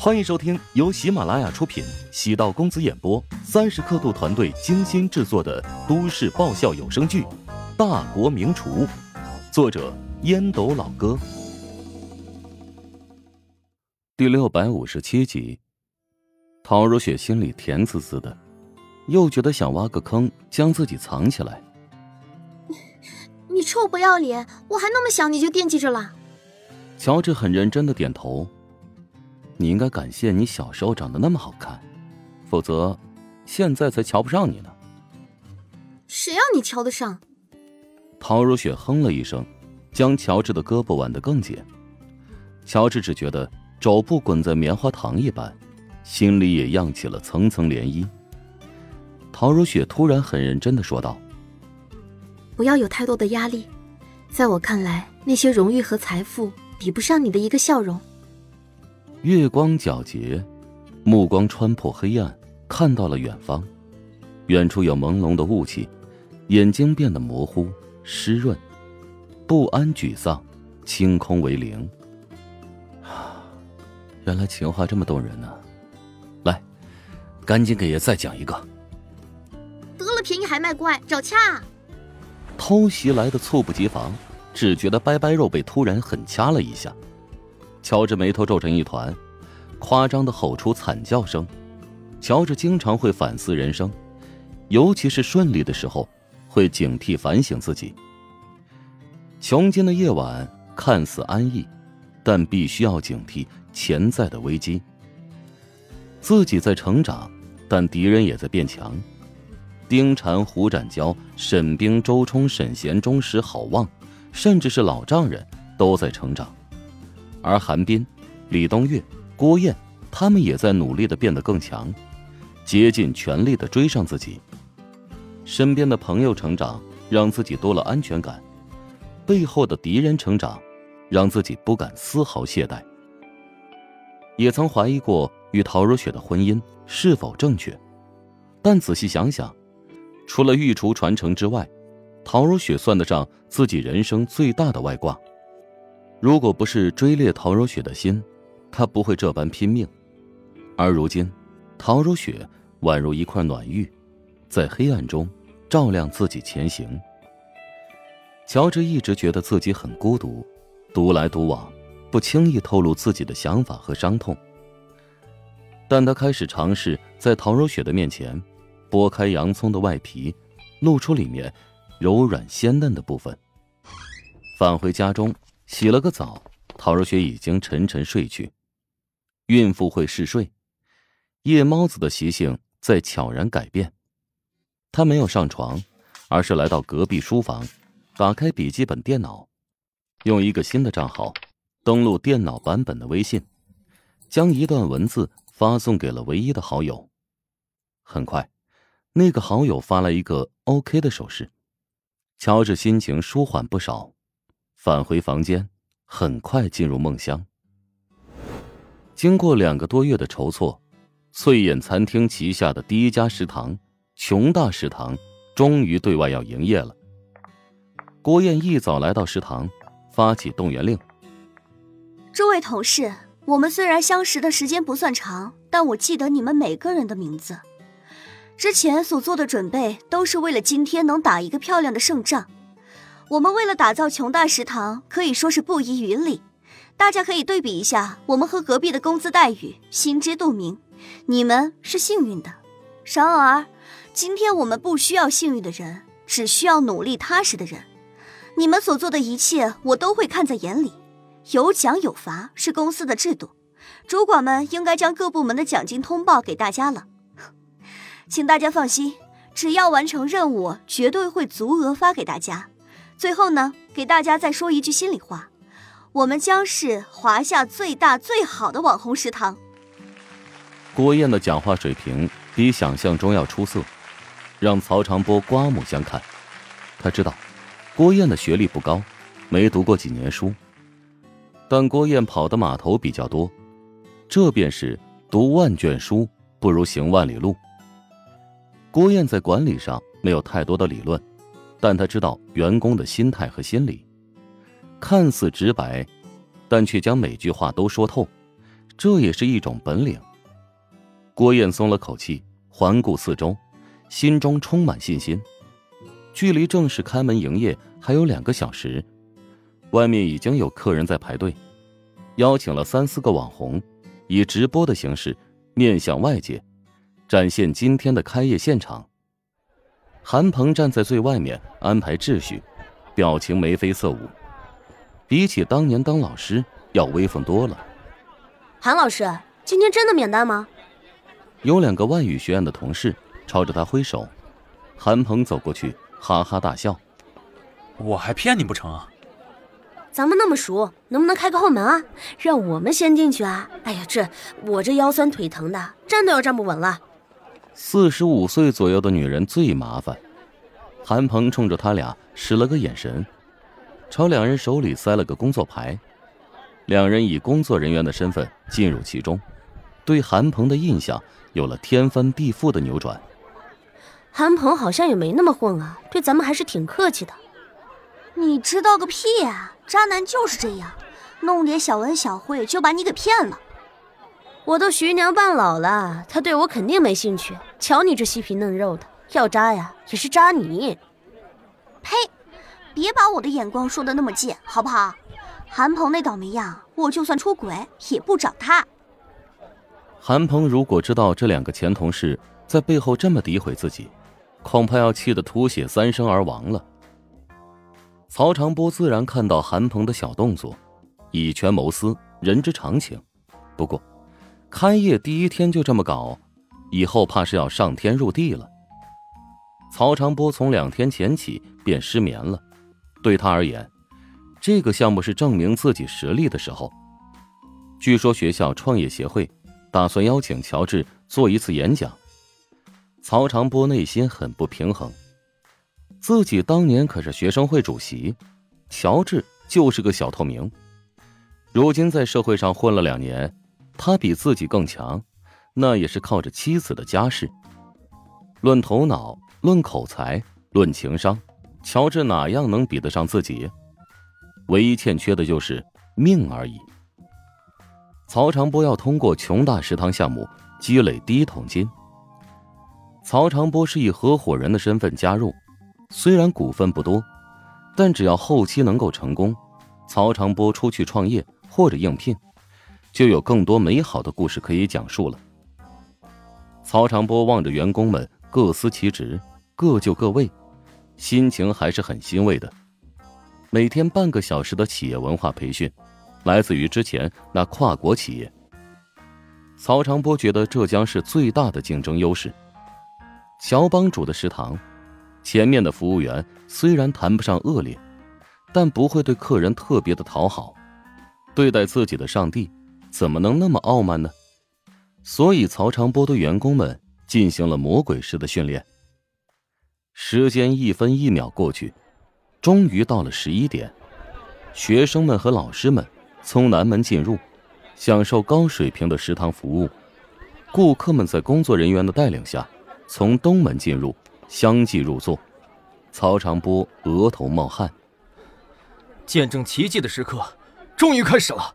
欢迎收听由喜马拉雅出品、喜道公子演播、三十刻度团队精心制作的都市爆笑有声剧《大国名厨》，作者烟斗老哥，第六百五十七集。陶如雪心里甜滋滋的，又觉得想挖个坑将自己藏起来。你臭不要脸！我还那么小你就惦记着了。乔治很认真的点头。你应该感谢你小时候长得那么好看，否则，现在才瞧不上你呢。谁让你瞧得上？陶如雪哼了一声，将乔治的胳膊挽得更紧。乔治只觉得肘部滚在棉花糖一般，心里也漾起了层层涟漪。陶如雪突然很认真的说道：“不要有太多的压力，在我看来，那些荣誉和财富比不上你的一个笑容。”月光皎洁，目光穿破黑暗，看到了远方。远处有朦胧的雾气，眼睛变得模糊、湿润，不安、沮丧，清空为零。原来情话这么动人呢！来，赶紧给爷再讲一个。得了便宜还卖乖，找掐！偷袭来的猝不及防，只觉得掰掰肉被突然狠掐了一下。乔治眉头皱成一团，夸张的吼出惨叫声。乔治经常会反思人生，尤其是顺利的时候，会警惕反省自己。穷尽的夜晚看似安逸，但必须要警惕潜在的危机。自己在成长，但敌人也在变强。丁禅、胡展娇、沈冰、周冲、沈贤、钟石、郝望，甚至是老丈人都在成长。而韩冰、李东月、郭燕，他们也在努力的变得更强，竭尽全力的追上自己。身边的朋友成长，让自己多了安全感；背后的敌人成长，让自己不敢丝毫懈怠。也曾怀疑过与陶如雪的婚姻是否正确，但仔细想想，除了御厨传承之外，陶如雪算得上自己人生最大的外挂。如果不是追猎陶如雪的心，他不会这般拼命。而如今，陶如雪宛如一块暖玉，在黑暗中照亮自己前行。乔治一直觉得自己很孤独，独来独往，不轻易透露自己的想法和伤痛。但他开始尝试在陶如雪的面前，剥开洋葱的外皮，露出里面柔软鲜嫩的部分。返回家中。洗了个澡，陶若雪已经沉沉睡去。孕妇会嗜睡，夜猫子的习性在悄然改变。她没有上床，而是来到隔壁书房，打开笔记本电脑，用一个新的账号登录电脑版本的微信，将一段文字发送给了唯一的好友。很快，那个好友发来一个 OK 的手势，乔治心情舒缓不少。返回房间，很快进入梦乡。经过两个多月的筹措，翠眼餐厅旗下的第一家食堂——琼大食堂，终于对外要营业了。郭燕一早来到食堂，发起动员令：“诸位同事，我们虽然相识的时间不算长，但我记得你们每个人的名字。之前所做的准备，都是为了今天能打一个漂亮的胜仗。”我们为了打造琼大食堂，可以说是不遗余力。大家可以对比一下，我们和隔壁的工资待遇，心知肚明。你们是幸运的，然而，今天我们不需要幸运的人，只需要努力踏实的人。你们所做的一切，我都会看在眼里。有奖有罚是公司的制度，主管们应该将各部门的奖金通报给大家了。请大家放心，只要完成任务，绝对会足额发给大家。最后呢，给大家再说一句心里话，我们将是华夏最大最好的网红食堂。郭燕的讲话水平比想象中要出色，让曹长波刮目相看。他知道，郭燕的学历不高，没读过几年书，但郭燕跑的码头比较多，这便是读万卷书不如行万里路。郭燕在管理上没有太多的理论。但他知道员工的心态和心理，看似直白，但却将每句话都说透，这也是一种本领。郭燕松了口气，环顾四周，心中充满信心。距离正式开门营业还有两个小时，外面已经有客人在排队，邀请了三四个网红，以直播的形式面向外界，展现今天的开业现场。韩鹏站在最外面安排秩序，表情眉飞色舞，比起当年当老师要威风多了。韩老师，今天真的免单吗？有两个外语学院的同事朝着他挥手，韩鹏走过去。哈哈大笑，我还骗你不成啊？咱们那么熟，能不能开个后门啊？让我们先进去啊！哎呀，这我这腰酸腿疼的，站都要站不稳了。四十五岁左右的女人最麻烦。韩鹏冲着他俩使了个眼神，朝两人手里塞了个工作牌。两人以工作人员的身份进入其中，对韩鹏的印象有了天翻地覆的扭转。韩鹏好像也没那么混啊，对咱们还是挺客气的。你知道个屁啊！渣男就是这样，弄点小恩小惠就把你给骗了。我都徐娘半老了，他对我肯定没兴趣。瞧你这细皮嫩肉的，要渣呀也是渣你。呸！别把我的眼光说的那么贱，好不好？韩鹏那倒霉样，我就算出轨也不找他。韩鹏如果知道这两个前同事在背后这么诋毁自己。恐怕要气得吐血三升而亡了。曹长波自然看到韩鹏的小动作，以权谋私，人之常情。不过，开业第一天就这么搞，以后怕是要上天入地了。曹长波从两天前起便失眠了，对他而言，这个项目是证明自己实力的时候。据说学校创业协会打算邀请乔治做一次演讲。曹长波内心很不平衡，自己当年可是学生会主席，乔治就是个小透明，如今在社会上混了两年，他比自己更强，那也是靠着妻子的家世。论头脑，论口才，论情商，乔治哪样能比得上自己？唯一欠缺的就是命而已。曹长波要通过琼大食堂项目积累第一桶金。曹长波是以合伙人的身份加入，虽然股份不多，但只要后期能够成功，曹长波出去创业或者应聘，就有更多美好的故事可以讲述了。曹长波望着员工们各司其职，各就各位，心情还是很欣慰的。每天半个小时的企业文化培训，来自于之前那跨国企业。曹长波觉得这将是最大的竞争优势。乔帮主的食堂，前面的服务员虽然谈不上恶劣，但不会对客人特别的讨好。对待自己的上帝，怎么能那么傲慢呢？所以曹长波对员工们进行了魔鬼式的训练。时间一分一秒过去，终于到了十一点，学生们和老师们从南门进入，享受高水平的食堂服务。顾客们在工作人员的带领下。从东门进入，相继入座。曹长波额头冒汗。见证奇迹的时刻，终于开始了。